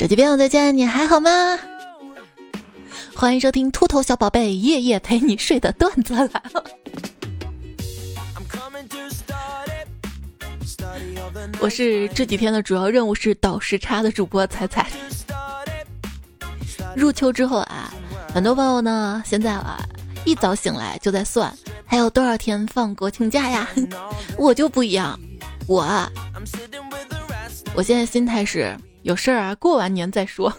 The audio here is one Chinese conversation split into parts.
手机边我再见，你还好吗？欢迎收听秃头小宝贝夜夜陪你睡的段子来了。我是这几天的主要任务是倒时差的主播彩彩。入秋之后啊，很多朋友呢现在啊一早醒来就在算还有多少天放国庆假呀。我就不一样，我啊，我现在心态是有事儿啊，过完年再说。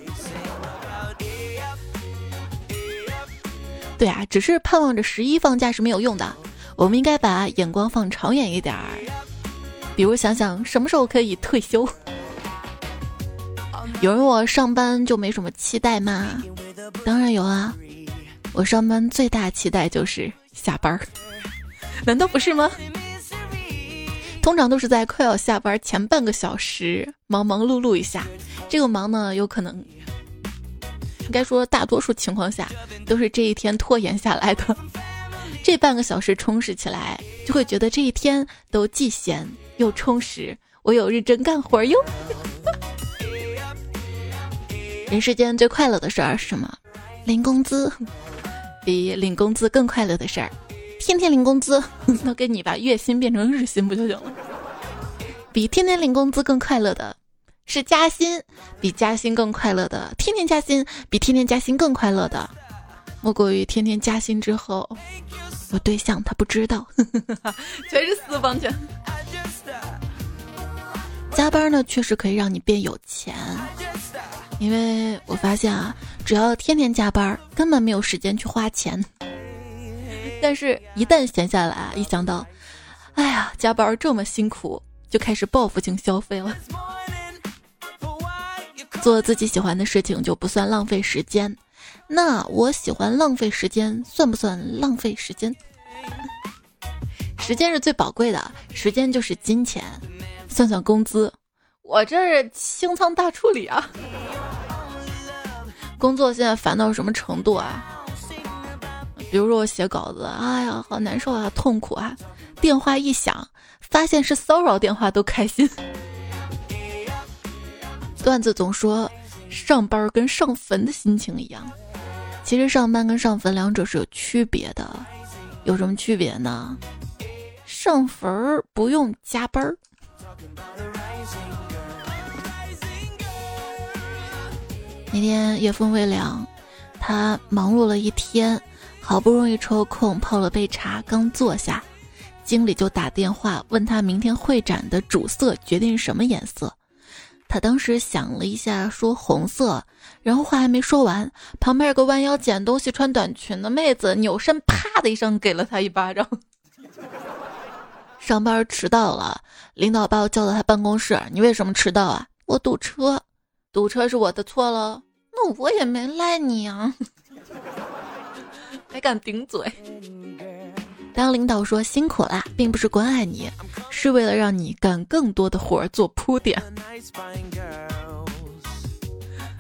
对啊，只是盼望着十一放假是没有用的，我们应该把眼光放长远一点儿，比如想想什么时候可以退休。有人问我上班就没什么期待吗？当然有啊，我上班最大期待就是下班儿，难道不是吗？通常都是在快要下班前半个小时忙忙碌碌一下，这个忙呢有可能，应该说大多数情况下都是这一天拖延下来的。这半个小时充实起来，就会觉得这一天都既闲又充实，我有认真干活哟。人世间最快乐的事儿是什么？领工资，比领工资更快乐的事儿，天天领工资，那给你把月薪变成日薪不就行了？比天天领工资更快乐的是加薪，比加薪更快乐的天天加薪，比天天加薪更快乐的，莫过于天天加薪之后，我对象他不知道，全是私房钱。加班呢，确实可以让你变有钱。因为我发现啊，只要天天加班，根本没有时间去花钱。但是，一旦闲下来，一想到，哎呀，加班这么辛苦，就开始报复性消费了。做自己喜欢的事情就不算浪费时间，那我喜欢浪费时间，算不算浪费时间？时间是最宝贵的，时间就是金钱。算算工资，我这是清仓大处理啊。工作现在烦到什么程度啊？比如说我写稿子，哎呀，好难受啊，痛苦啊！电话一响，发现是骚扰电话都开心。段子总说上班跟上坟的心情一样，其实上班跟上坟两者是有区别的。有什么区别呢？上坟不用加班儿。那天夜风微凉，他忙碌了一天，好不容易抽空泡了杯茶，刚坐下，经理就打电话问他明天会展的主色决定什么颜色。他当时想了一下，说红色，然后话还没说完，旁边有个弯腰捡东西、穿短裙的妹子扭身，啪的一声给了他一巴掌。上班迟到了，领导把我叫到他办公室，你为什么迟到啊？我堵车。堵车是我的错了，那我也没赖你啊，还敢顶嘴？当领导说辛苦啦，并不是关爱你，是为了让你干更多的活做铺垫。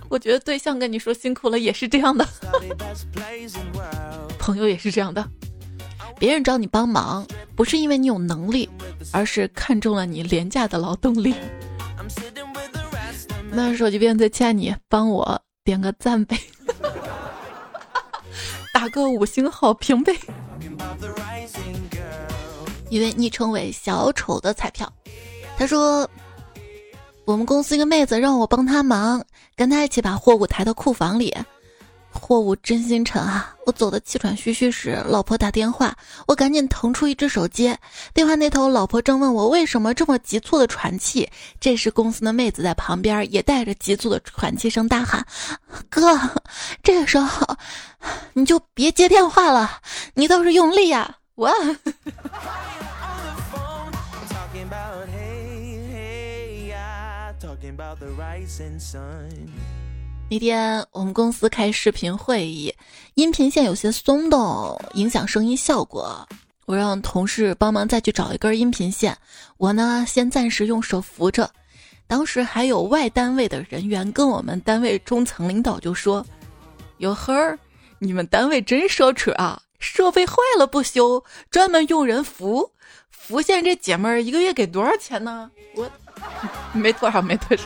我觉得对象跟你说辛苦了也是这样的，朋友也是这样的。别人找你帮忙，不是因为你有能力，而是看中了你廉价的劳动力。那手机边在欠你，帮我点个赞呗，打个五星好评呗。一位昵称为小丑的彩票，他说：“我们公司一个妹子让我帮她忙，跟她一起把货物抬到库房里。”货物真心沉啊！我走的气喘吁吁时，老婆打电话，我赶紧腾出一只手接。电话那头，老婆正问我为什么这么急促的喘气。这时，公司的妹子在旁边也带着急促的喘气声大喊：“哥，这个时候你就别接电话了，你倒是用力呀！”我。那天我们公司开视频会议，音频线有些松动，影响声音效果。我让同事帮忙再去找一根音频线，我呢先暂时用手扶着。当时还有外单位的人员跟我们单位中层领导就说：“哟呵，你们单位真奢侈啊，设备坏了不修，专门用人扶。扶线这姐们儿一个月给多少钱呢？我 没多少，没多少。”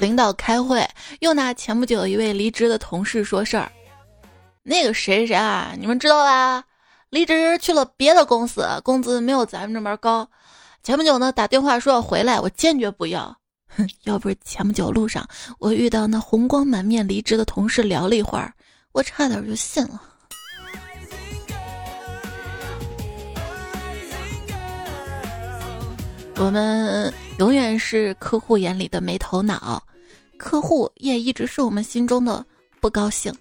领导开会又拿前不久一位离职的同事说事儿，那个谁谁啊，你们知道吧？离职去了别的公司，工资没有咱们这边高。前不久呢，打电话说要回来，我坚决不要。哼，要不是前不久路上我遇到那红光满面离职的同事聊了一会儿，我差点就信了。我们永远是客户眼里的没头脑，客户也一直是我们心中的不高兴。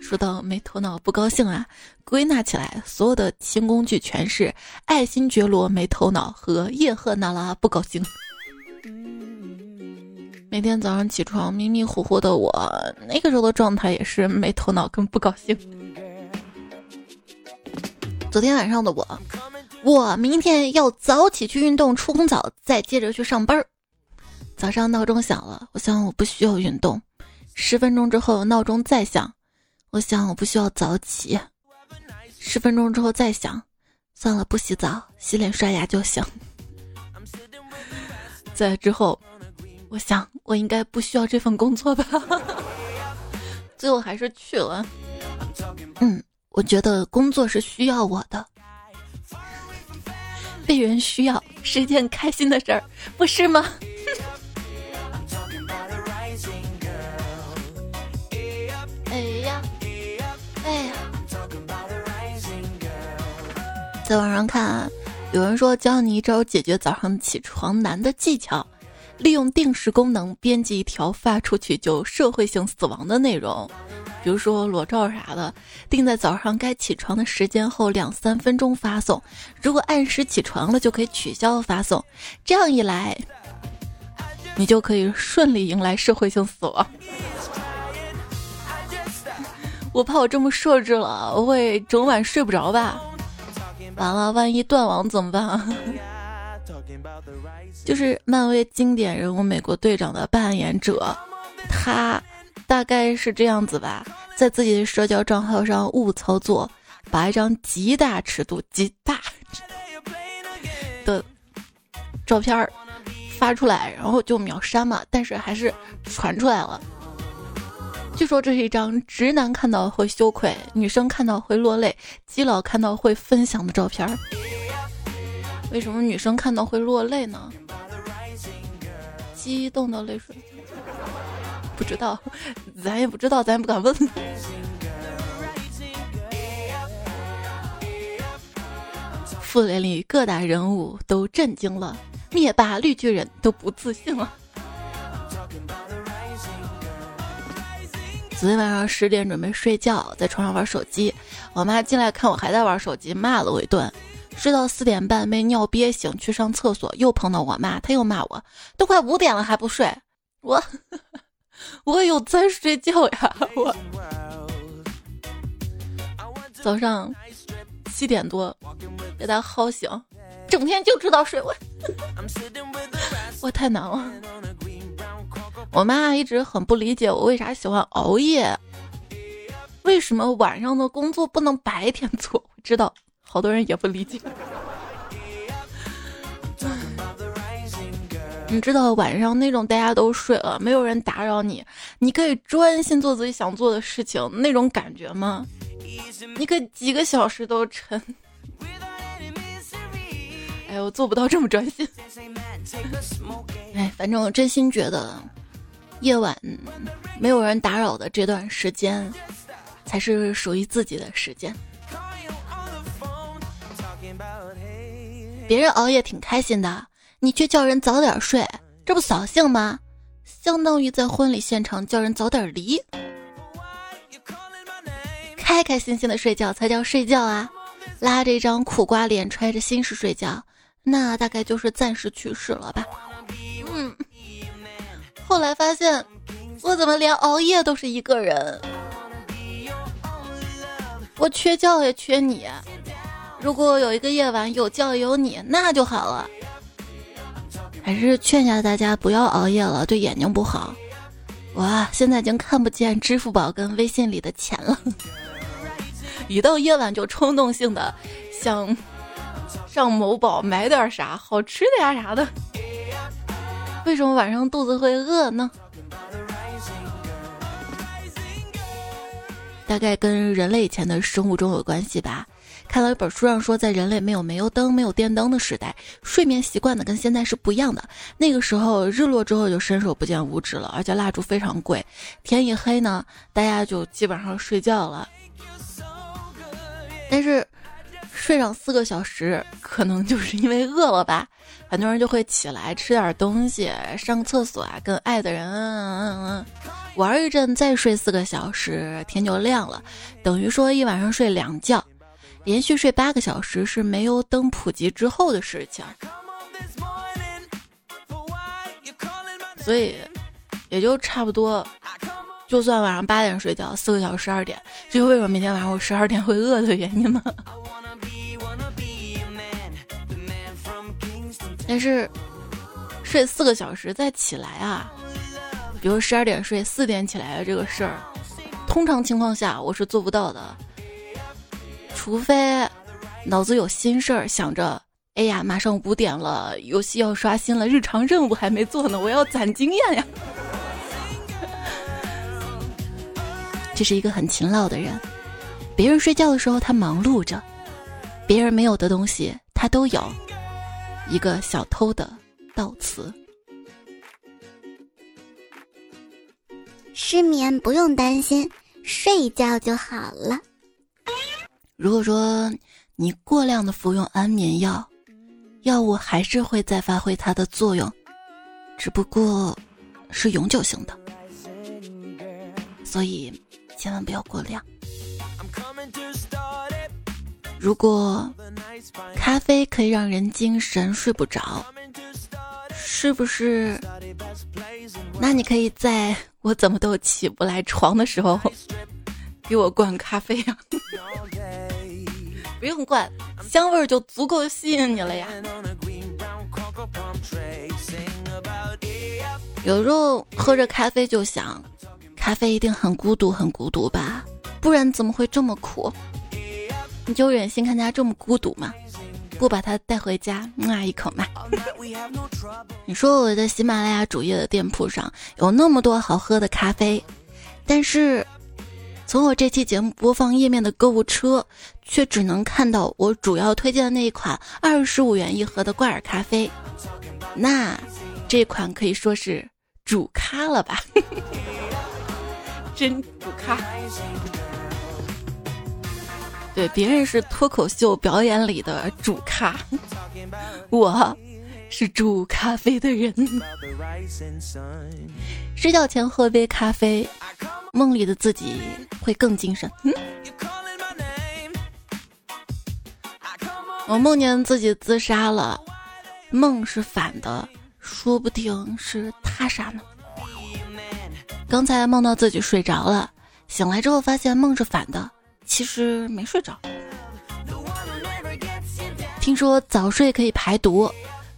说到没头脑不高兴啊，归纳起来，所有的新工具全是爱新觉罗没头脑和叶赫那拉不高兴。每天早上起床迷迷糊糊的我，那个时候的状态也是没头脑跟不高兴。昨天晚上的我，我明天要早起去运动，出空早，再接着去上班儿。早上闹钟响了，我想我不需要运动。十分钟之后闹钟再响。我想我不需要早起，十分钟之后再想，算了，不洗澡，洗脸刷牙就行。在之后，我想我应该不需要这份工作吧，最后还是去了。嗯，我觉得工作是需要我的，被人需要是一件开心的事儿，不是吗？在网上看，有人说教你一招解决早上起床难的技巧，利用定时功能编辑一条发出去就社会性死亡的内容，比如说裸照啥的，定在早上该起床的时间后两三分钟发送，如果按时起床了就可以取消发送，这样一来，你就可以顺利迎来社会性死亡。我怕我这么设置了，我会整晚睡不着吧。完了，万一断网怎么办啊？就是漫威经典人物美国队长的扮演者，他大概是这样子吧，在自己的社交账号上误操作，把一张极大尺度、极大 的照片发出来，然后就秒删嘛，但是还是传出来了。据说这是一张直男看到会羞愧，女生看到会落泪，基佬看到会分享的照片。为什么女生看到会落泪呢？激动的泪水？不知道，咱也不知道，咱也不敢问。复联里各大人物都震惊了，灭霸绿巨人都不自信了。昨天晚上十点准备睡觉，在床上玩手机，我妈进来看我还在玩手机，骂了我一顿。睡到四点半被尿憋醒，去上厕所又碰到我妈，她又骂我，都快五点了还不睡，我 我有在睡觉呀，我早上七点多被她薅醒，整天就知道睡，我 我太难了。我妈一直很不理解我为啥喜欢熬夜，为什么晚上的工作不能白天做？我知道好多人也不理解。你知道晚上那种大家都睡了，没有人打扰你，你可以专心做自己想做的事情那种感觉吗？你可以几个小时都沉。哎，我做不到这么专心。哎，反正我真心觉得。夜晚没有人打扰的这段时间，才是属于自己的时间。别人熬夜挺开心的，你却叫人早点睡，这不扫兴吗？相当于在婚礼现场叫人早点离。开开心心的睡觉才叫睡觉啊！拉着一张苦瓜脸揣着心事睡觉，那大概就是暂时去世了吧。嗯。后来发现，我怎么连熬夜都是一个人？我缺觉也缺你。如果有一个夜晚有觉有你，那就好了。还是劝下大家不要熬夜了，对眼睛不好。哇，现在已经看不见支付宝跟微信里的钱了。一到夜晚就冲动性的想上某宝买点啥好吃的呀啥的。为什么晚上肚子会饿呢？大概跟人类以前的生物钟有关系吧。看到一本书上说，在人类没有煤油灯、没有电灯的时代，睡眠习惯呢跟现在是不一样的。那个时候日落之后就伸手不见五指了，而且蜡烛非常贵。天一黑呢，大家就基本上睡觉了。但是睡上四个小时，可能就是因为饿了吧。很多人就会起来吃点东西，上个厕所啊，跟爱的人玩一阵，再睡四个小时，天就亮了。等于说一晚上睡两觉。连续睡八个小时是煤油灯普及之后的事情，所以也就差不多。就算晚上八点睡觉，四个小时十二点，这就为什么每天晚上我十二点会饿的原因吗？但是睡四个小时再起来啊，比如十二点睡，四点起来的这个事儿，通常情况下我是做不到的。除非脑子有心事儿，想着，哎呀，马上五点了，游戏要刷新了，日常任务还没做呢，我要攒经验呀。这是一个很勤劳的人，别人睡觉的时候他忙碌着，别人没有的东西他都有，一个小偷的悼词。失眠不用担心，睡一觉就好了。如果说你过量的服用安眠药，药物还是会再发挥它的作用，只不过是永久性的，所以千万不要过量。如果咖啡可以让人精神睡不着，是不是？那你可以在我怎么都起不来床的时候，给我灌咖啡呀。不用灌，香味就足够吸引你了呀。有时候喝着咖啡就想，咖啡一定很孤独，很孤独吧？不然怎么会这么苦？你就忍心看他这么孤独吗？不把他带回家，那一口嘛。你说我的喜马拉雅主页的店铺上有那么多好喝的咖啡，但是。从我这期节目播放页面的购物车，却只能看到我主要推荐的那一款二十五元一盒的挂耳咖啡。那这款可以说是主咖了吧？真主咖。对，别人是脱口秀表演里的主咖，我是煮咖啡的人。睡觉前喝杯咖啡。梦里的自己会更精神。我梦见自己自杀了，梦是反的，说不定是他杀呢。刚才梦到自己睡着了，醒来之后发现梦是反的，其实没睡着。听说早睡可以排毒，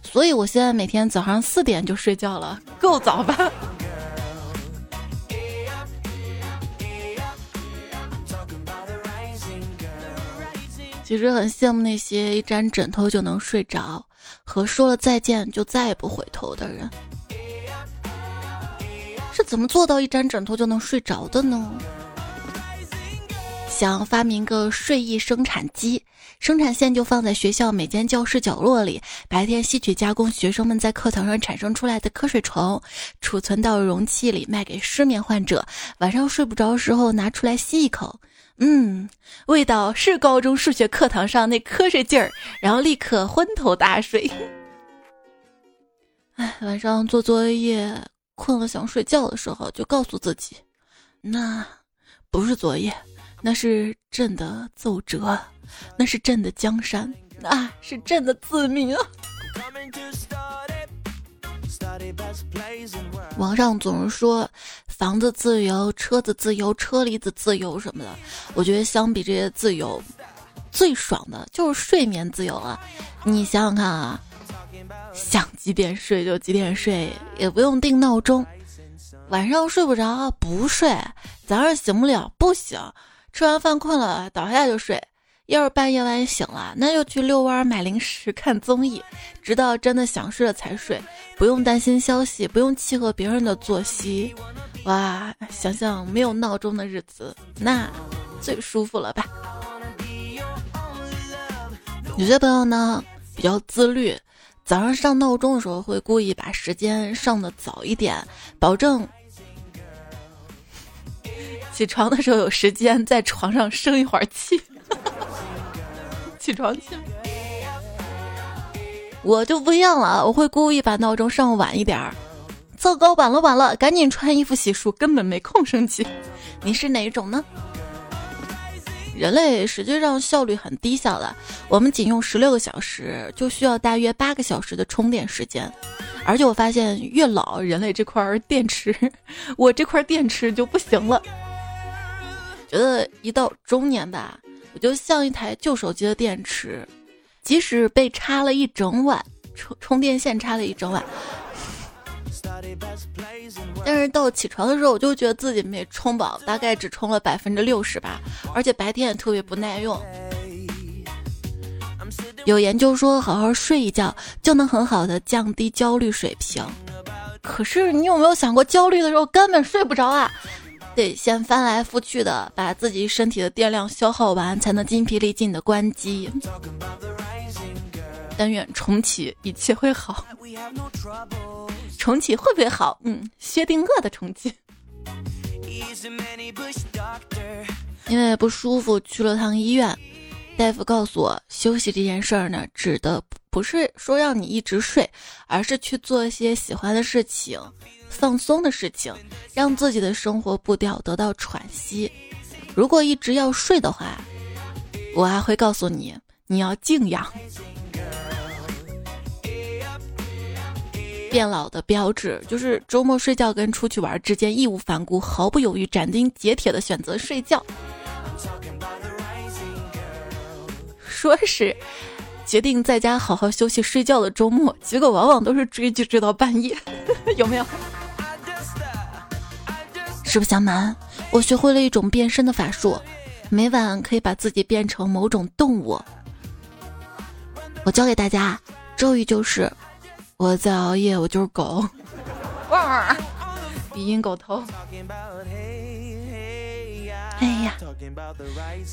所以我现在每天早上四点就睡觉了，够早吧？其实很羡慕那些一沾枕头就能睡着，和说了再见就再也不回头的人，是怎么做到一沾枕头就能睡着的呢？想发明个睡意生产机，生产线就放在学校每间教室角落里，白天吸取加工学生们在课堂上产生出来的瞌睡虫，储存到容器里卖给失眠患者，晚上睡不着时候拿出来吸一口。嗯，味道是高中数学课堂上那瞌睡劲儿，然后立刻昏头大睡。哎，晚上做作业困了想睡觉的时候，就告诉自己，那不是作业，那是朕的奏折，那是朕的江山，啊是朕的自命啊。网上总是说房子自由、车子自由、车厘子自由什么的，我觉得相比这些自由，最爽的就是睡眠自由了。你想想看啊，想几点睡就几点睡，也不用定闹钟，晚上睡不着不睡，早上醒不了不醒，吃完饭困了倒下就睡，要是半夜万一醒了，那就去遛弯、买零食、看综艺，直到真的想睡了才睡，不用担心消息，不用契合别人的作息。哇，想想没有闹钟的日子，那最舒服了吧？有些朋友呢比较自律，早上上闹钟的时候会故意把时间上的早一点，保证起床的时候有时间在床上生一会儿气。起床气。我就不一样了，我会故意把闹钟上晚一点儿。糟糕，晚了晚了，赶紧穿衣服洗漱，根本没空生气。你是哪一种呢？人类实际上效率很低效的，我们仅用十六个小时就需要大约八个小时的充电时间。而且我发现越老，人类这块电池，我这块电池就不行了。觉得一到中年吧，我就像一台旧手机的电池，即使被插了一整晚充充电线，插了一整晚。但是到起床的时候，我就觉得自己没充饱，大概只充了百分之六十吧，而且白天也特别不耐用。有研究说，好好睡一觉就能很好的降低焦虑水平。可是你有没有想过，焦虑的时候根本睡不着啊？得先翻来覆去的把自己身体的电量消耗完，才能筋疲力尽的关机。但愿重启一切会好。重启会不会好？嗯，薛定谔的重启。因为不舒服去了趟医院，大夫告诉我，休息这件事儿呢，指的不是说让你一直睡，而是去做一些喜欢的事情、放松的事情，让自己的生活步调得到喘息。如果一直要睡的话，我还会告诉你，你要静养。变老的标志就是周末睡觉跟出去玩之间义无反顾、毫不犹豫、斩钉截铁的选择睡觉。说是决定在家好好休息睡觉的周末，结果往往都是追剧追到半夜，有没有？实不相瞒，我学会了一种变身的法术，每晚可以把自己变成某种动物。我教给大家咒语就是。我在熬夜，我就是狗。哇，鼻音狗头。哎呀，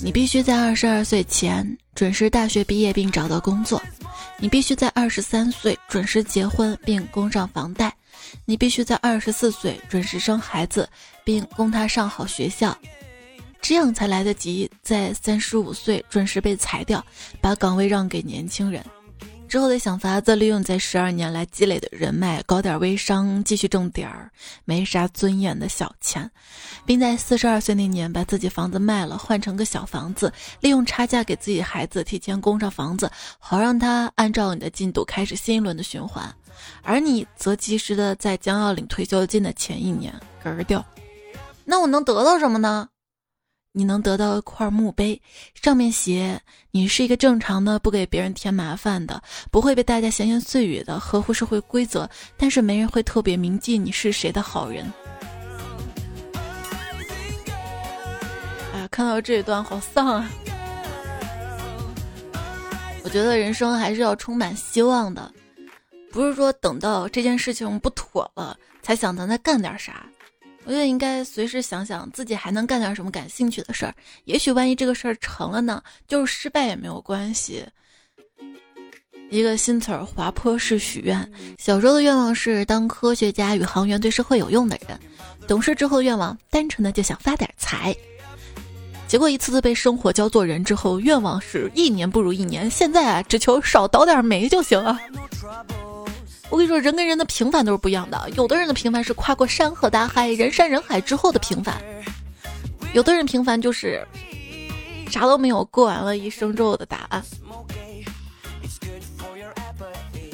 你必须在二十二岁前准时大学毕业并找到工作，你必须在二十三岁准时结婚并供上房贷，你必须在二十四岁准时生孩子并供他上好学校，这样才来得及在三十五岁准时被裁掉，把岗位让给年轻人。之后得想法子利用在十二年来积累的人脉，搞点微商，继续挣点儿没啥尊严的小钱，并在四十二岁那年把自己房子卖了，换成个小房子，利用差价给自己孩子提前供上房子，好让他按照你的进度开始新一轮的循环，而你则及时的在将要领退休金的前一年嗝儿掉。那我能得到什么呢？你能得到一块墓碑，上面写：“你是一个正常的、不给别人添麻烦的、不会被大家闲言碎语的、合乎社会规则，但是没人会特别铭记你是谁的好人。”哎，看到这一段好丧啊！我觉得人生还是要充满希望的，不是说等到这件事情不妥了才想着再干点啥。我觉得应该随时想想自己还能干点什么感兴趣的事儿，也许万一这个事儿成了呢，就是失败也没有关系。一个新词儿，滑坡式许愿。小时候的愿望是当科学家、宇航员，对社会有用的人。懂事之后的愿望，单纯的就想发点财。结果一次次被生活教做人之后，愿望是一年不如一年。现在啊，只求少倒点霉就行了。我跟你说，人跟人的平凡都是不一样的。有的人的平凡是跨过山河大海、人山人海之后的平凡；有的人平凡就是啥都没有，过完了一生之后的答案。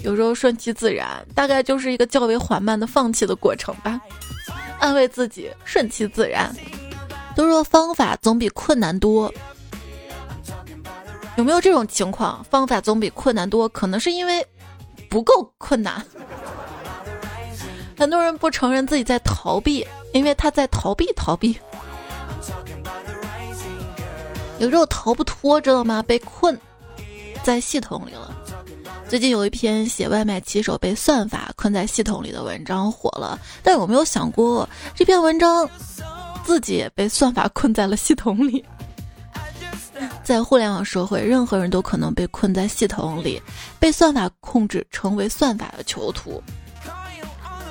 有时候顺其自然，大概就是一个较为缓慢的放弃的过程吧。安慰自己，顺其自然。都说方法总比困难多，有没有这种情况？方法总比困难多，可能是因为。不够困难，很多人不承认自己在逃避，因为他在逃避逃避。有时候逃不脱，知道吗？被困在系统里了。最近有一篇写外卖骑手被算法困在系统里的文章火了，但有没有想过这篇文章自己也被算法困在了系统里？在互联网社会，任何人都可能被困在系统里，被算法控制，成为算法的囚徒。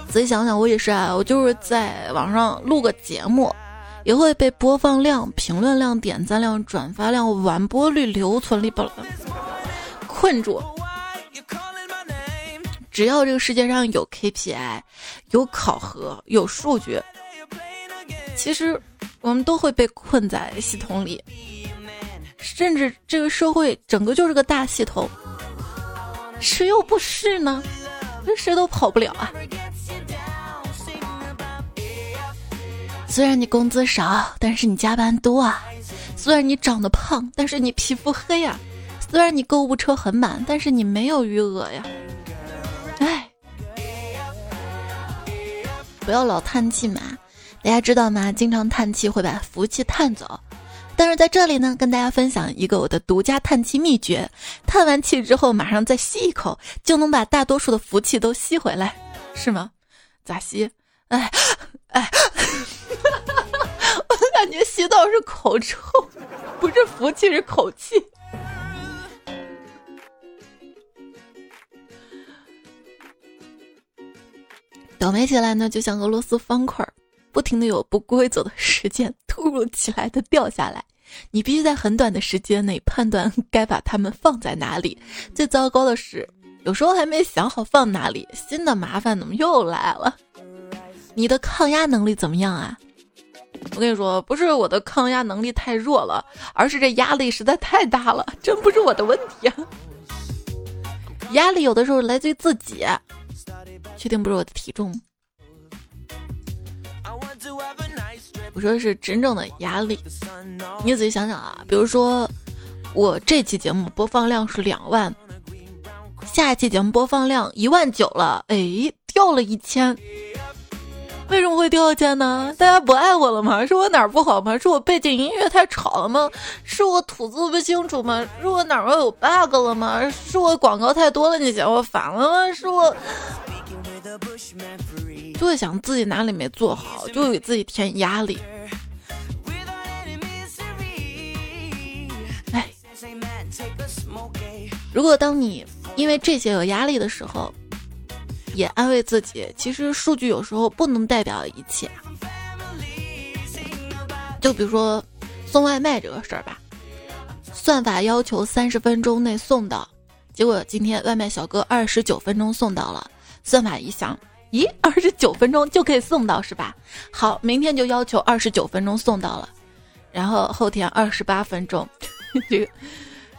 仔细想想，我也是啊，我就是在网上录个节目，也会被播放量、评论量、点赞量、转发量、完播率、留存率不困住。只要这个世界上有 KPI、有考核、有数据，其实我们都会被困在系统里。甚至这个社会整个就是个大系统，谁又不是呢？这谁都跑不了啊！虽然你工资少，但是你加班多啊；虽然你长得胖，但是你皮肤黑啊；虽然你购物车很满，但是你没有余额呀。哎，不要老叹气嘛！大家知道吗？经常叹气会把福气叹走。但是在这里呢，跟大家分享一个我的独家叹气秘诀：叹完气之后，马上再吸一口，就能把大多数的福气都吸回来，是吗？咋吸？哎，哎，我感觉吸到是口臭，不是福气，是口气。倒霉起来呢，就像俄罗斯方块儿。不停的有不规则的时间突如其来的掉下来，你必须在很短的时间内判断 该把它们放在哪里。最糟糕的是，有时候还没想好放哪里，新的麻烦怎么又来了？你的抗压能力怎么样啊？我跟你说，不是我的抗压能力太弱了，而是这压力实在太大了，真不是我的问题。啊压力有的时候来自于自己，确定不是我的体重？我说的是真正的压力，你仔细想想啊，比如说我这期节目播放量是两万，下一期节目播放量一万九了，哎，掉了一千，为什么会掉一千呢？大家不爱我了吗？是我哪儿不好吗？是我背景音乐太吵了吗？是我吐字不清楚吗？是我哪儿有 bug 了吗？是我广告太多了，你嫌我烦了吗？是我。就会想自己哪里没做好，就会给自己添压力。哎，如果当你因为这些有压力的时候，也安慰自己，其实数据有时候不能代表一切。就比如说送外卖这个事儿吧，算法要求三十分钟内送到，结果今天外卖小哥二十九分钟送到了。算法一想，咦，二十九分钟就可以送到是吧？好，明天就要求二十九分钟送到了，然后后天二十八分钟。这个，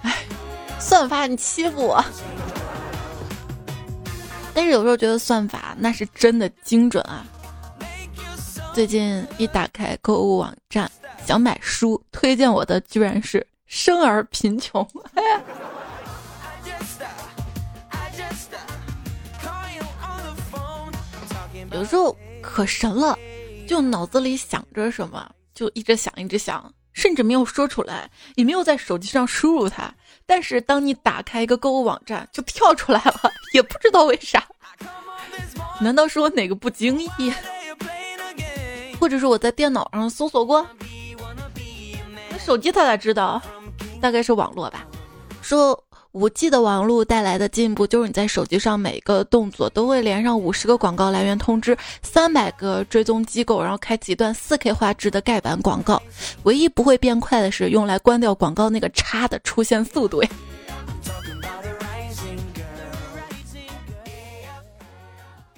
哎，算法你欺负我。但是有时候觉得算法那是真的精准啊。最近一打开购物网站想买书，推荐我的居然是《生而贫穷》。有时候可神了，就脑子里想着什么，就一直想一直想，甚至没有说出来，也没有在手机上输入它。但是当你打开一个购物网站，就跳出来了，也不知道为啥。难道是我哪个不经意，或者是我在电脑上搜索过？那手机他咋知道？大概是网络吧。说。五 G 的网络带来的进步，就是你在手机上每个动作都会连上五十个广告来源通知，三百个追踪机构，然后开启一段四 K 画质的盖板广告。唯一不会变快的是用来关掉广告那个叉的出现速度呀。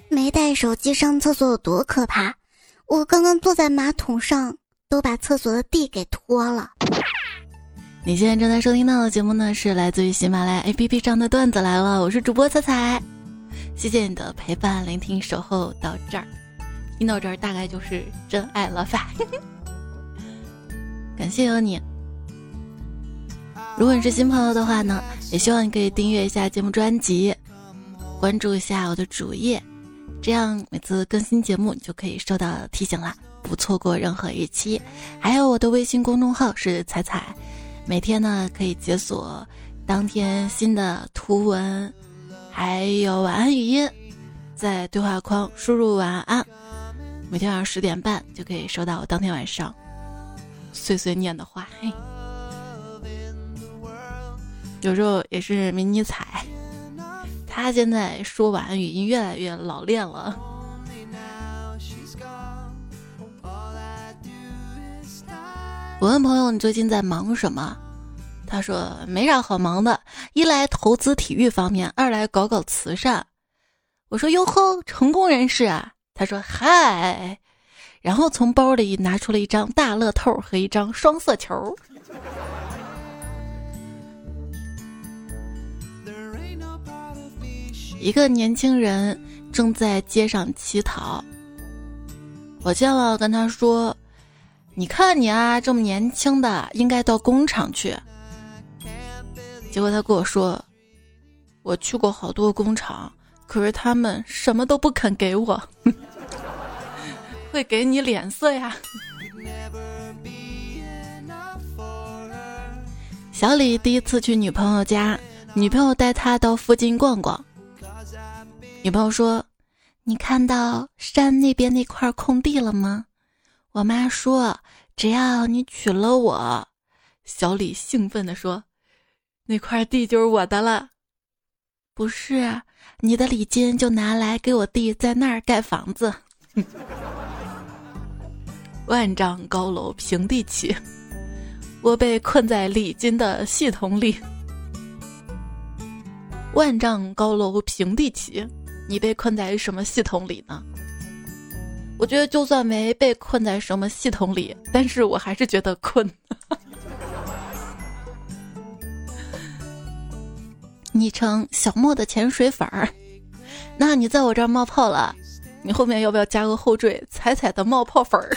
没带手机上厕所有多可怕？我刚刚坐在马桶上，都把厕所的地给拖了。你现在正在收听到的节目呢，是来自于喜马拉雅 APP 上的段子来了。我是主播彩彩，谢谢你的陪伴、聆听、守候到这儿，听到这儿大概就是真爱了吧？感谢有你。如果你是新朋友的话呢，也希望你可以订阅一下节目专辑，关注一下我的主页，这样每次更新节目你就可以收到提醒啦，不错过任何一期。还有我的微信公众号是彩彩。每天呢可以解锁当天新的图文，还有晚安语音，在对话框输入晚安，每天晚上十点半就可以收到当天晚上碎碎念的话。嘿，有时候也是迷你彩，他现在说晚安语音越来越老练了。我问朋友：“你最近在忙什么？”他说：“没啥好忙的，一来投资体育方面，二来搞搞慈善。”我说：“哟呵，成功人士啊！”他说：“嗨。”然后从包里拿出了一张大乐透和一张双色球。一个年轻人正在街上乞讨，我见了，跟他说。你看你啊，这么年轻的，应该到工厂去。结果他跟我说，我去过好多工厂，可是他们什么都不肯给我，会给你脸色呀。小李第一次去女朋友家，女朋友带他到附近逛逛。女朋友说：“你看到山那边那块空地了吗？”我妈说：“只要你娶了我。”小李兴奋地说：“那块地就是我的了。”不是，你的礼金就拿来给我弟在那儿盖房子。万丈高楼平地起，我被困在礼金的系统里。万丈高楼平地起，你被困在什么系统里呢？我觉得就算没被困在什么系统里，但是我还是觉得困。昵称小莫的潜水粉儿，那你在我这儿冒泡了，你后面要不要加个后缀“彩彩的冒泡粉儿”？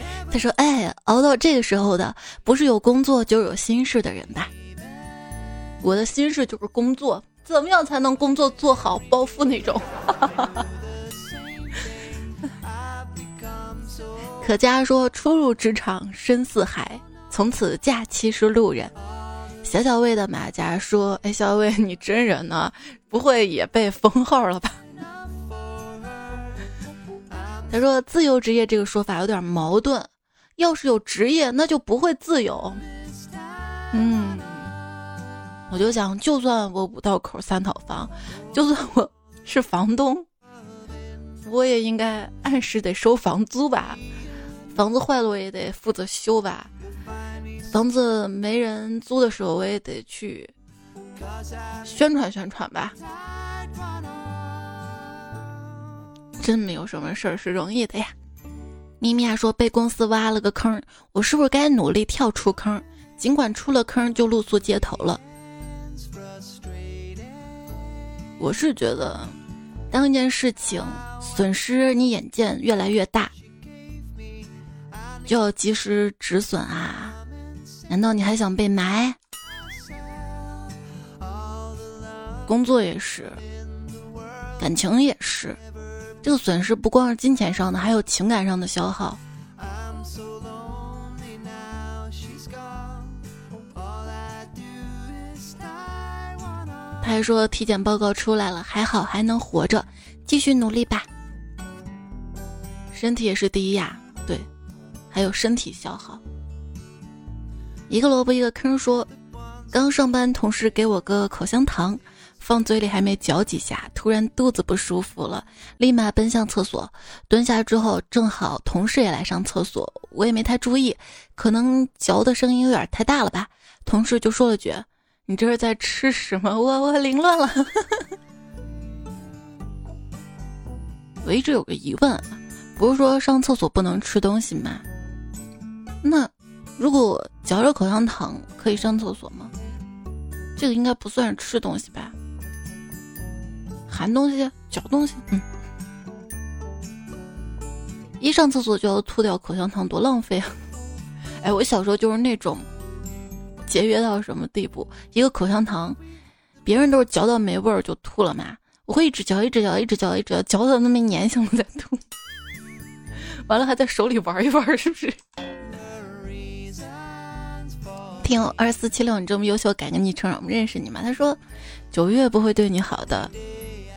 他说：“哎，熬到这个时候的，不是有工作就有心事的人吧？我的心事就是工作，怎么样才能工作做好暴富那种？” 可嘉说：“初入职场深似海，从此假期是路人。”小小魏的马甲说：“哎，小小魏，你真人呢？不会也被封号了吧？”他说：“自由职业这个说法有点矛盾，要是有职业，那就不会自由。”嗯，我就想，就算我五道口三套房，就算我是房东，我也应该按时得收房租吧。房子坏了我也得负责修吧，房子没人租的时候我也得去宣传宣传吧。真没有什么事儿是容易的呀。咪咪啊说被公司挖了个坑，我是不是该努力跳出坑？尽管出了坑就露宿街头了。我是觉得，当一件事情损失你眼见越来越大。就要及时止损啊！难道你还想被埋？工作也是，感情也是，这个损失不光是金钱上的，还有情感上的消耗。他还说体检报告出来了，还好还能活着，继续努力吧。身体也是第一呀，对。还有身体消耗。一个萝卜一个坑说，刚上班，同事给我个口香糖，放嘴里还没嚼几下，突然肚子不舒服了，立马奔向厕所。蹲下之后，正好同事也来上厕所，我也没太注意，可能嚼的声音有点太大了吧。同事就说了句：“你这是在吃什么？”我我凌乱了。我一直有个疑问，不是说上厕所不能吃东西吗？那，如果嚼着口香糖可以上厕所吗？这个应该不算吃东西吧？含东西、嚼东西，嗯。一上厕所就要吐掉口香糖，多浪费啊！哎，我小时候就是那种节约到什么地步，一个口香糖，别人都是嚼到没味儿就吐了嘛，我会一直嚼，一直嚼，一直嚼，一直嚼，嚼到那么粘性了再吐，完了还在手里玩一玩，是不是？听二四七六，你这么优秀，改个昵称让我们认识你吗？他说九月不会对你好的，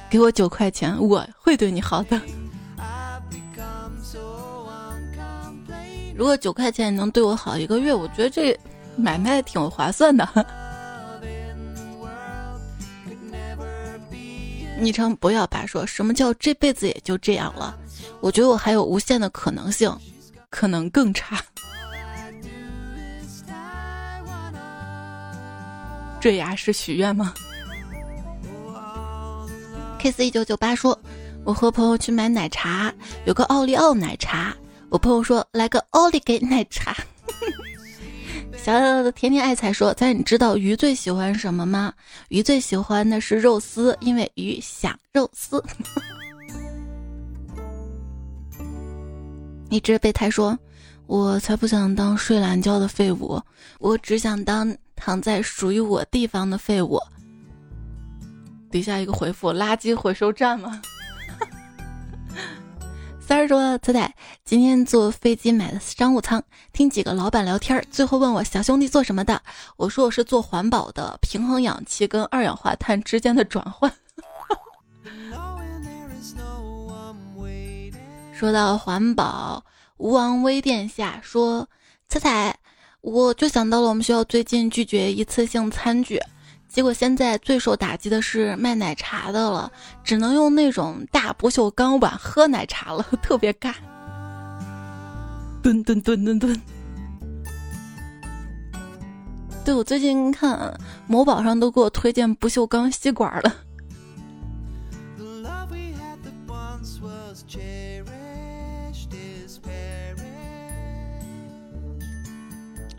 给我九块钱，我会对你好的。如果九块钱能对我好一个月，我觉得这买卖挺划算的。昵称不要白说什么叫这辈子也就这样了？我觉得我还有无限的可能性，可能更差。坠崖式许愿吗？Kiss 一九九八说，我和朋友去买奶茶，有个奥利奥奶茶。我朋友说来个奥利给奶茶。小小的甜甜爱财说，在你知道鱼最喜欢什么吗？鱼最喜欢的是肉丝，因为鱼想肉丝。一只备胎说，我才不想当睡懒觉的废物，我只想当。躺在属于我地方的废物，底下一个回复：垃圾回收站吗？三儿说：“仔仔，今天坐飞机买的商务舱，听几个老板聊天，最后问我小兄弟做什么的，我说我是做环保的，平衡氧气跟二氧化碳之间的转换。说到环保，吴王微殿下说：彩彩。我就想到了，我们学校最近拒绝一次性餐具，结果现在最受打击的是卖奶茶的了，只能用那种大不锈钢碗喝奶茶了，特别尬。蹲蹲蹲蹲蹲。对我最近看某宝上都给我推荐不锈钢吸管了。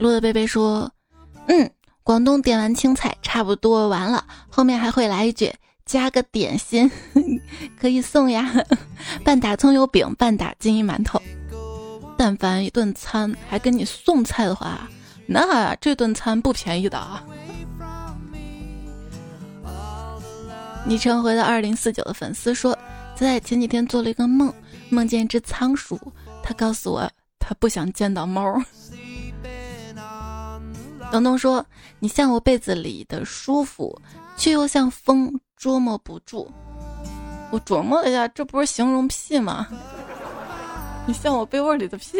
路的贝贝说：“嗯，广东点完青菜差不多完了，后面还会来一句加个点心，可以送呀，半打葱油饼，半打金银馒头。但凡一顿餐还给你送菜的话，那这顿餐不便宜的啊。”昵称回到二零四九的粉丝说：“在前几天做了一个梦，梦见一只仓鼠，他告诉我他不想见到猫。”东东说：“你像我被子里的舒服，却又像风捉摸不住。”我琢磨了一下，这不是形容屁吗？你像我被窝里的屁。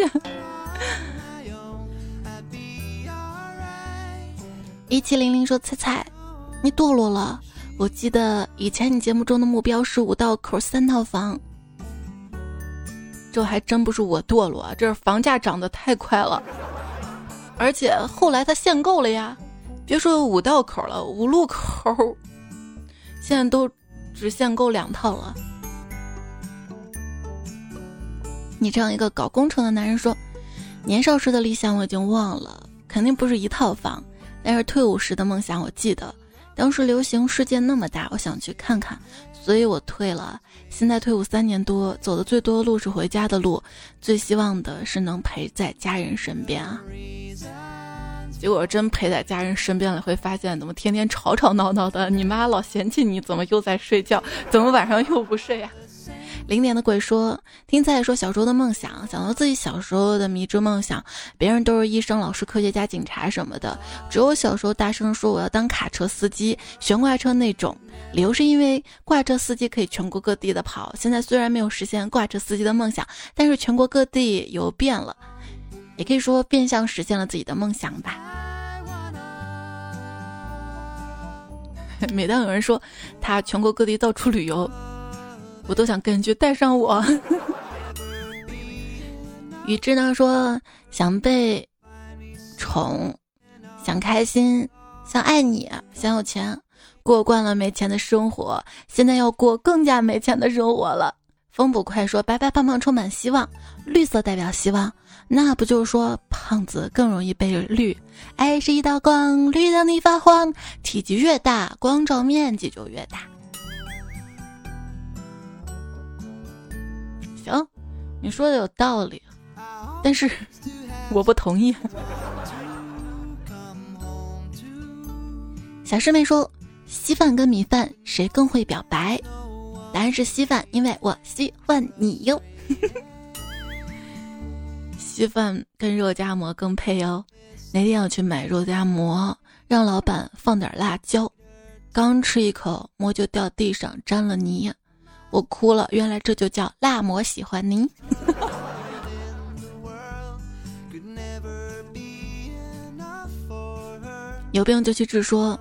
一七零零说：“菜菜，你堕落了。我记得以前你节目中的目标是五道口三套房，这还真不是我堕落，这是房价涨得太快了。”而且后来他限购了呀，别说五道口了，五路口 现在都只限购两套了。你这样一个搞工程的男人说，年少时的理想我已经忘了，肯定不是一套房，但是退伍时的梦想我记得，当时流行世界那么大，我想去看看。所以我退了，现在退伍三年多，走的最多的路是回家的路，最希望的是能陪在家人身边啊。结果真陪在家人身边了，会发现怎么天天吵吵闹闹的，你妈老嫌弃你，怎么又在睡觉，怎么晚上又不睡呀？零点的鬼说：“听菜说小时候的梦想，想到自己小时候的迷之梦想，别人都是医生、老师、科学家、警察什么的，只有小时候大声说我要当卡车司机、悬挂车那种。理由是因为挂车司机可以全国各地的跑。现在虽然没有实现挂车司机的梦想，但是全国各地游遍了，也可以说变相实现了自己的梦想吧。每当有人说他全国各地到处旅游。”我都想跟去带上我。宇智呢说想被宠，想开心，想爱你，想有钱，过惯了没钱的生活，现在要过更加没钱的生活了。风捕快说白白胖胖充满希望，绿色代表希望，那不就是说胖子更容易被绿？爱是一道光，绿到你发慌，体积越大，光照面积就越大。你说的有道理，但是我不同意。小师妹说：“稀饭跟米饭谁更会表白？”答案是稀饭，因为我稀饭你哟。稀饭跟肉夹馍更配哦。那天要去买肉夹馍，让老板放点辣椒，刚吃一口，馍就掉地上沾了泥，我哭了。原来这就叫辣魔喜欢你。有病就去治，说。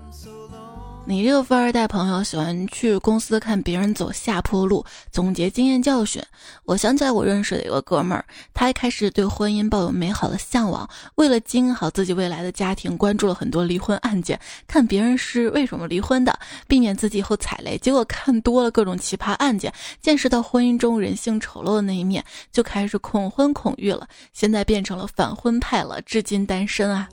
你这个富二代朋友喜欢去公司看别人走下坡路，总结经验教训。我想起来，我认识的一个哥们儿，他一开始对婚姻抱有美好的向往，为了经营好自己未来的家庭，关注了很多离婚案件，看别人是为什么离婚的，避免自己以后踩雷。结果看多了各种奇葩案件，见识到婚姻中人性丑陋的那一面，就开始恐婚恐育了。现在变成了反婚派了，至今单身啊。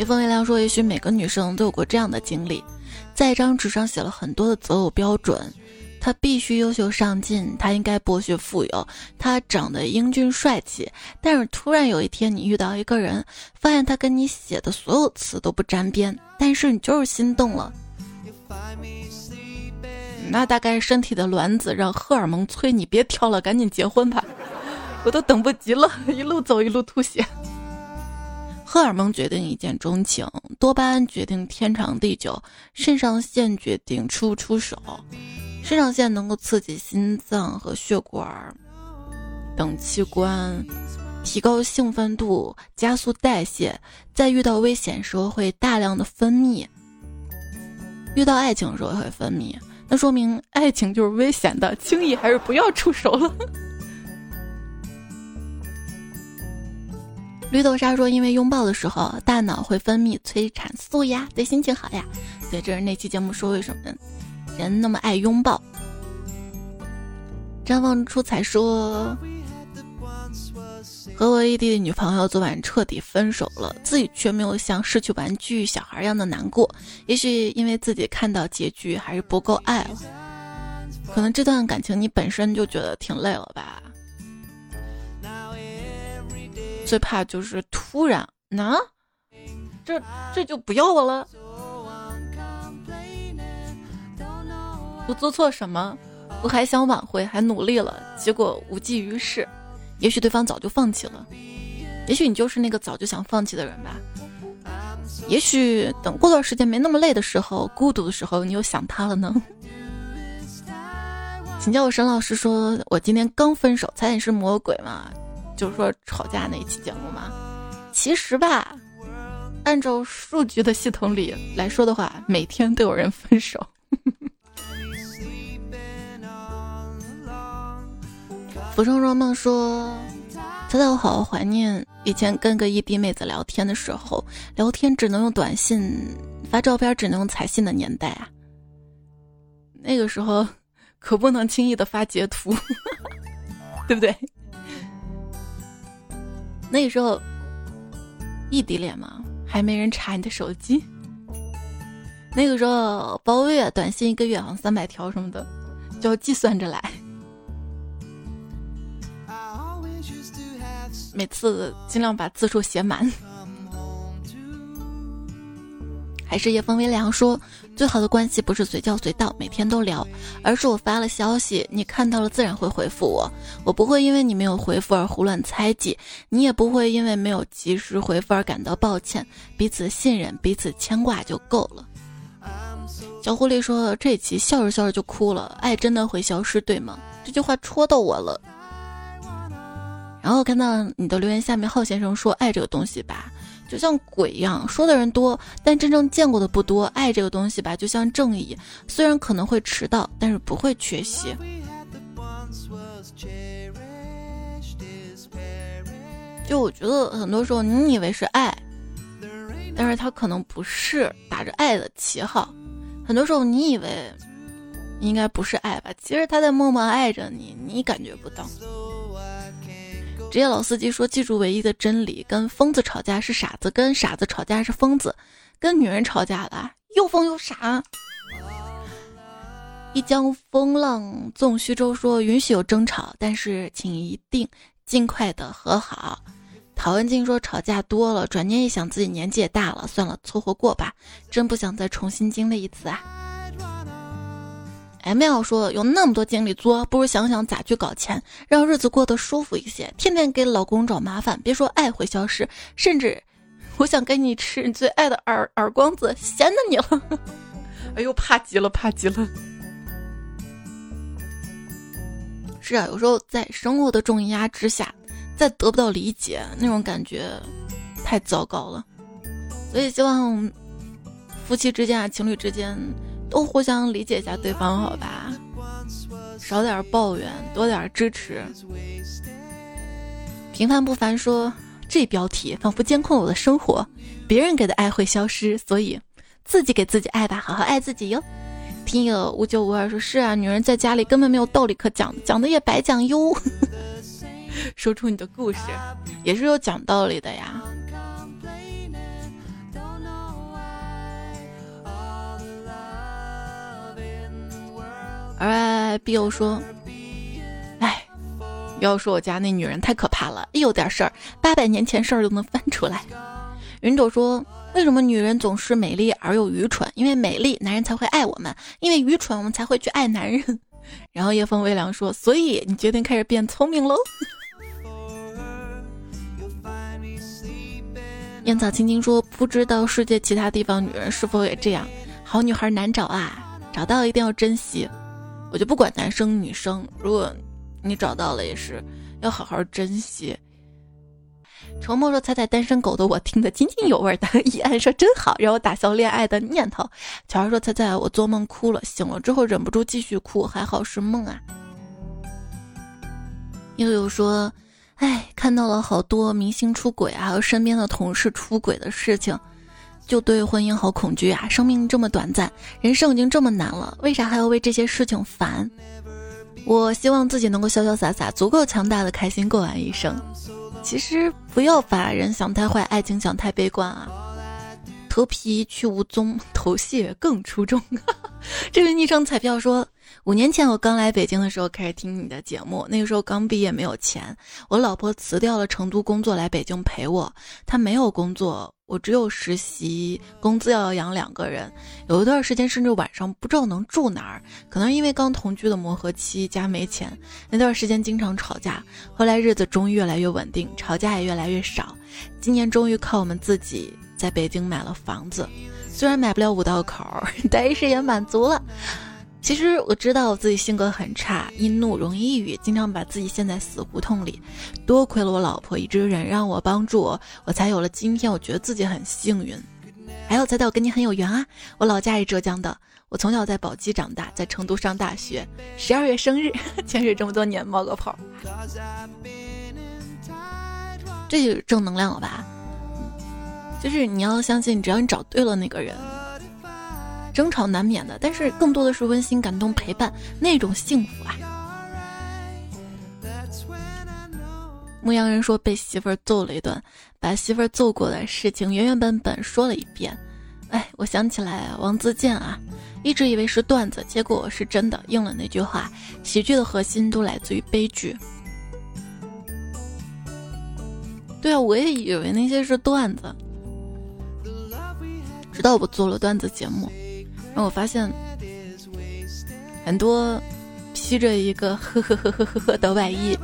叶风微凉说：“也许每个女生都有过这样的经历，在一张纸上写了很多的择偶标准，他必须优秀上进，他应该博学富有，他长得英俊帅气。但是突然有一天，你遇到一个人，发现他跟你写的所有词都不沾边，但是你就是心动了。那大概身体的卵子让荷尔蒙催你别挑了，赶紧结婚吧！我都等不及了，一路走一路吐血。”荷尔蒙决定一见钟情，多巴胺决定天长地久，肾上腺决定出不出手。肾上腺能够刺激心脏和血管等器官，提高兴奋度，加速代谢，在遇到危险时候会大量的分泌。遇到爱情的时候会分泌，那说明爱情就是危险的，轻易还是不要出手了。绿豆沙说：“因为拥抱的时候，大脑会分泌催产素呀，对心情好呀。”对，这是那期节目说为什么人那么爱拥抱。张望出彩说：“和我异地的女朋友昨晚彻底分手了，自己却没有像失去玩具小孩一样的难过。也许因为自己看到结局还是不够爱了，可能这段感情你本身就觉得挺累了吧。”最怕就是突然，那这这就不要我了。我做错什么？我还想挽回，还努力了，结果无济于事。也许对方早就放弃了，也许你就是那个早就想放弃的人吧。也许等过段时间没那么累的时候，孤独的时候，你又想他了呢。请叫我沈老师，说我今天刚分手，猜你是魔鬼吗？就是说吵架那一期节目嘛，其实吧，按照数据的系统里来说的话，每天都有人分手。浮生若梦说：“猜猜我好怀念以前跟个异地妹子聊天的时候，聊天只能用短信，发照片只能用彩信的年代啊。那个时候可不能轻易的发截图，对不对？”那个时候，异地恋嘛，还没人查你的手机。那个时候包月短信一个月好像三百条什么的，就要计算着来。每次尽量把字数写满。还是夜风微凉说，最好的关系不是随叫随到，每天都聊，而是我发了消息，你看到了自然会回复我，我不会因为你没有回复而胡乱猜忌，你也不会因为没有及时回复而感到抱歉，彼此信任，彼此牵挂就够了。小狐狸说，这期笑着笑着就哭了，爱真的会消失对吗？这句话戳到我了。然后看到你的留言下面，浩先生说，爱这个东西吧。就像鬼一样，说的人多，但真正见过的不多。爱这个东西吧，就像正义，虽然可能会迟到，但是不会缺席。就我觉得，很多时候你以为是爱，但是他可能不是打着爱的旗号。很多时候你以为应该不是爱吧，其实他在默默爱着你，你感觉不到。职业老司机说：“记住唯一的真理，跟疯子吵架是傻子，跟傻子吵架是疯子，跟女人吵架了又疯又傻。”一江风浪纵虚舟说：“允许有争吵，但是请一定尽快的和好。”陶文静说：“吵架多了，转念一想，自己年纪也大了，算了，凑合过吧，真不想再重新经历一次啊。” M L 说：“有那么多精力作，不如想想咋去搞钱，让日子过得舒服一些。天天给老公找麻烦，别说爱会消失，甚至我想给你吃你最爱的耳耳光子，闲着你了。哎呦，怕极了，怕极了。是啊，有时候在生活的重压之下，再得不到理解，那种感觉太糟糕了。所以希望夫妻之间啊，情侣之间。”都互相理解一下对方，好吧，少点抱怨，多点支持。平凡不凡说，这标题仿佛监控我的生活，别人给的爱会消失，所以自己给自己爱吧，好好爱自己哟。听友五九五二说，是啊，女人在家里根本没有道理可讲，讲的也白讲哟。说出你的故事，也是有讲道理的呀。而 B 又说：“哎，要说我家那女人太可怕了，一有点事儿，八百年前事儿都能翻出来。”云朵说：“为什么女人总是美丽而又愚蠢？因为美丽，男人才会爱我们；因为愚蠢，我们才会去爱男人。”然后叶风微凉说：“所以你决定开始变聪明喽？” 烟草青青说：“不知道世界其他地方女人是否也这样？好女孩难找啊，找到一定要珍惜。”我就不管男生女生，如果你找到了，也是要好好珍惜。沉默说：“猜猜单身狗的我听得津津有味的。”一安说：“真好，让我打消恋爱的念头。”乔儿说：“猜猜我做梦哭了，醒了之后忍不住继续哭，还好是梦啊。”悠悠说：“哎，看到了好多明星出轨，还有身边的同事出轨的事情。”就对婚姻好恐惧啊！生命这么短暂，人生已经这么难了，为啥还要为这些事情烦？我希望自己能够潇潇洒洒，足够强大的开心过完一生。其实不要把人想太坏，爱情想太悲观啊！头皮去无踪，头屑更出众。这位昵称彩票说。五年前我刚来北京的时候开始听你的节目，那个时候刚毕业没有钱，我老婆辞掉了成都工作来北京陪我，她没有工作，我只有实习，工资要养两个人，有一段时间甚至晚上不知道能住哪儿，可能因为刚同居的磨合期加没钱，那段时间经常吵架，后来日子终于越来越稳定，吵架也越来越少，今年终于靠我们自己在北京买了房子，虽然买不了五道口，但是也满足了。其实我知道我自己性格很差，易怒容易抑郁，经常把自己陷在死胡同里。多亏了我老婆一直忍让我，帮助我，我才有了今天。我觉得自己很幸运。还有，猜猜我跟你很有缘啊！我老家是浙江的，我从小在宝鸡长大，在成都上大学。十二月生日，潜水这么多年冒个泡，这就是正能量了吧？就是你要相信，只要你找对了那个人。争吵难免的，但是更多的是温馨、感动、陪伴那种幸福啊！牧羊人说被媳妇儿揍了一顿，把媳妇儿揍过的事情原原本本说了一遍。哎，我想起来王自健啊，一直以为是段子，结果是真的应了那句话：喜剧的核心都来自于悲剧。对啊，我也以为那些是段子，直到我做了段子节目。让我发现，很多披着一个呵呵呵呵呵呵的外衣，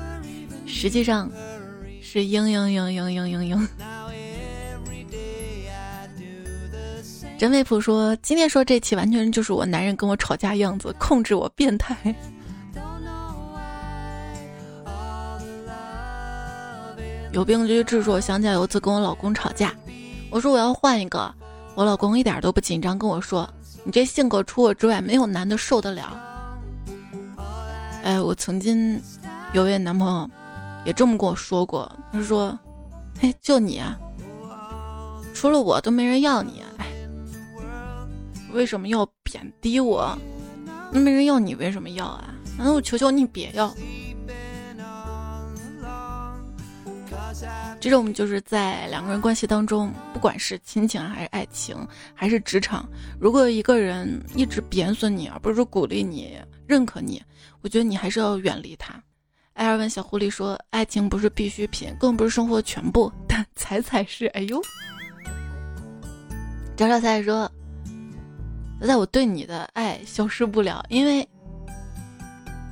实际上是嘤嘤嘤嘤嘤嘤嘤。真维普说：“今天说这期完全就是我男人跟我吵架样子，控制我变态。”有病就去治。说我想起来有一次跟我老公吵架，我说我要换一个，我老公一点都不紧张，跟我说。你这性格，除我之外，没有男的受得了。哎，我曾经有位男朋友也这么跟我说过，他说：“嘿，就你，啊除了我都没人要你。哎，为什么要贬低我？那没人要你，为什么要啊？难道我求求你别要？”这种就是在两个人关系当中，不管是亲情还是爱情，还是职场，如果一个人一直贬损你，而不是鼓励你、认可你，我觉得你还是要远离他。艾尔文小狐狸说：“爱情不是必需品，更不是生活全部，但彩彩是。”哎呦，张少彩说：“在我对你的爱消失不了，因为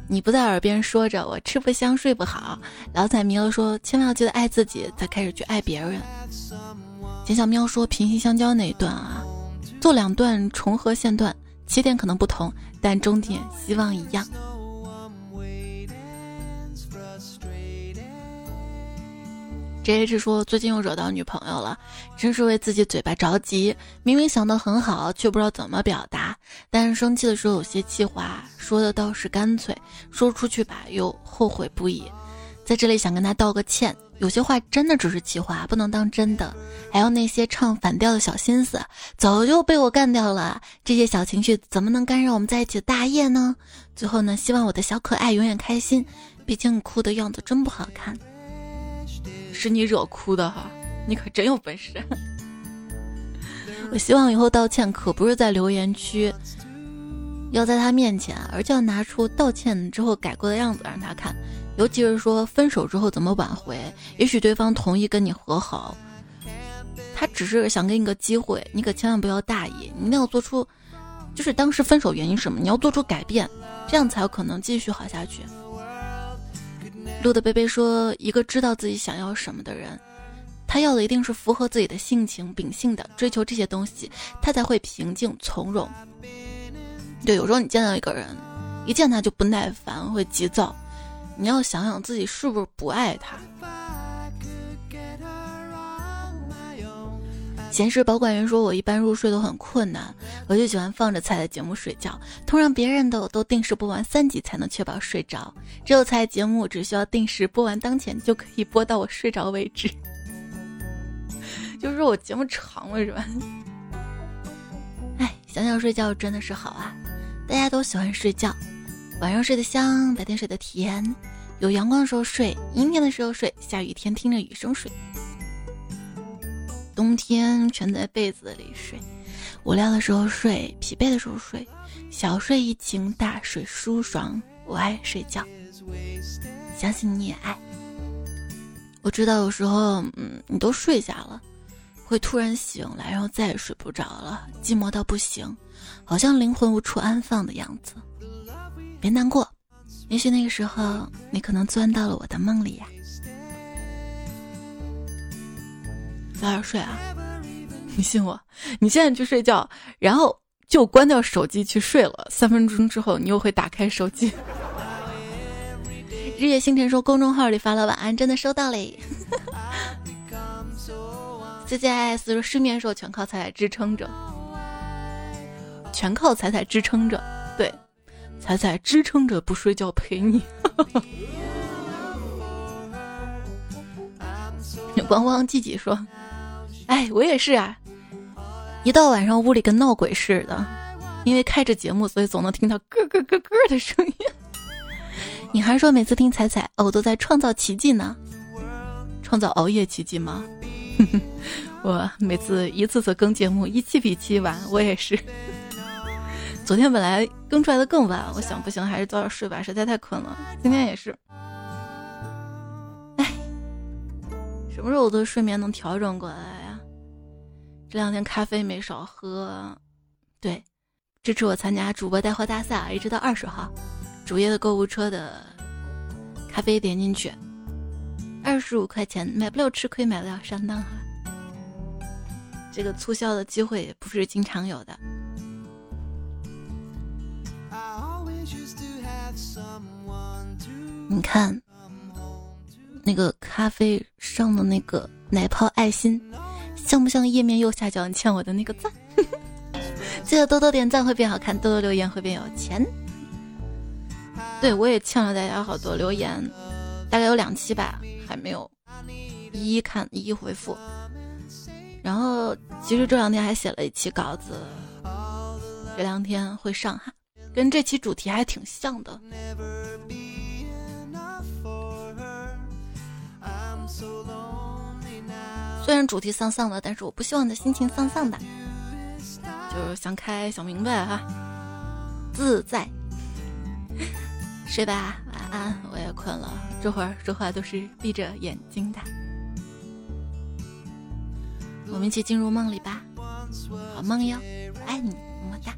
你不在耳边说着我吃不香睡不好，老彩迷了说千万要记得爱自己，才开始去爱别人。简小喵说平行相交那一段啊，做两段重合线段，起点可能不同，但终点希望一样。J H 说最近又惹到女朋友了，真是为自己嘴巴着急。明明想的很好，却不知道怎么表达。但是生气的时候有些气话，说的倒是干脆，说出去吧又后悔不已。在这里想跟他道个歉，有些话真的只是气话，不能当真的。还有那些唱反调的小心思，早就被我干掉了。这些小情绪怎么能干扰我们在一起的大业呢？最后呢，希望我的小可爱永远开心。毕竟哭的样子真不好看。是你惹哭的哈，你可真有本事。我希望以后道歉可不是在留言区，要在他面前，而且要拿出道歉之后改过的样子让他看。尤其是说分手之后怎么挽回，也许对方同意跟你和好，他只是想给你个机会，你可千万不要大意，你一定要做出，就是当时分手原因什么，你要做出改变，这样才有可能继续好下去。路的贝贝说：“一个知道自己想要什么的人，他要的一定是符合自己的性情秉性的，追求这些东西，他才会平静从容。对，有时候你见到一个人，一见他就不耐烦，会急躁，你要想想自己是不是不爱他。”闲时保管员说：“我一般入睡都很困难，我就喜欢放着菜的节目睡觉，通常别人的我都定时播完三集才能确保睡着。只有彩节目只需要定时播完当前就可以播到我睡着为止。就是我节目长为什么？哎，想想睡觉真的是好啊！大家都喜欢睡觉，晚上睡得香，白天睡得甜。有阳光的时候睡，阴天的时候睡，下雨天听着雨声睡。”冬天蜷在被子里睡，无聊的时候睡，疲惫的时候睡，小睡怡情，大睡舒爽。我爱睡觉，相信你也爱。我知道有时候，嗯，你都睡下了，会突然醒来，然后再也睡不着了，寂寞到不行，好像灵魂无处安放的样子。别难过，也许那个时候你可能钻到了我的梦里呀。早点睡啊！你信我，你现在去睡觉，然后就关掉手机去睡了。三分钟之后，你又会打开手机。日月星辰说公众号里发了晚安，真的收到嘞。C C S 说失眠时候全靠彩彩支撑着，全靠彩彩支撑着。对，彩彩支撑着不睡觉陪你。光光季季说。哎，我也是啊！一到晚上屋里跟闹鬼似的，因为开着节目，所以总能听到咯咯咯咯的声音。你还说每次听彩彩，我都在创造奇迹呢？创造熬夜奇迹吗？我每次一次次更节目，一期比一期晚，我也是。昨天本来更出来的更晚，我想不行，还是早点睡吧，实在太困了。今天也是。哎，什么时候我的睡眠能调整过来？这两天咖啡没少喝，对，支持我参加主播带货大赛，一直到二十号，主页的购物车的咖啡点进去，二十五块钱买不了吃亏，买不了上当哈。这个促销的机会也不是经常有的。你看，那个咖啡上的那个奶泡爱心。像不像页面右下角你欠我的那个赞？记得多多点赞会变好看，多多留言会变有钱。对我也欠了大家好多留言，大概有两期吧，还没有一一看一一回复。然后其实这两天还写了一期稿子，这两天会上哈，跟这期主题还挺像的。虽然主题丧丧的，但是我不希望你的心情丧丧的，就是想开想明白哈，自在。睡吧，晚安，我也困了，这会儿说话都是闭着眼睛的。我们一起进入梦里吧，好梦哟，爱你，么么哒。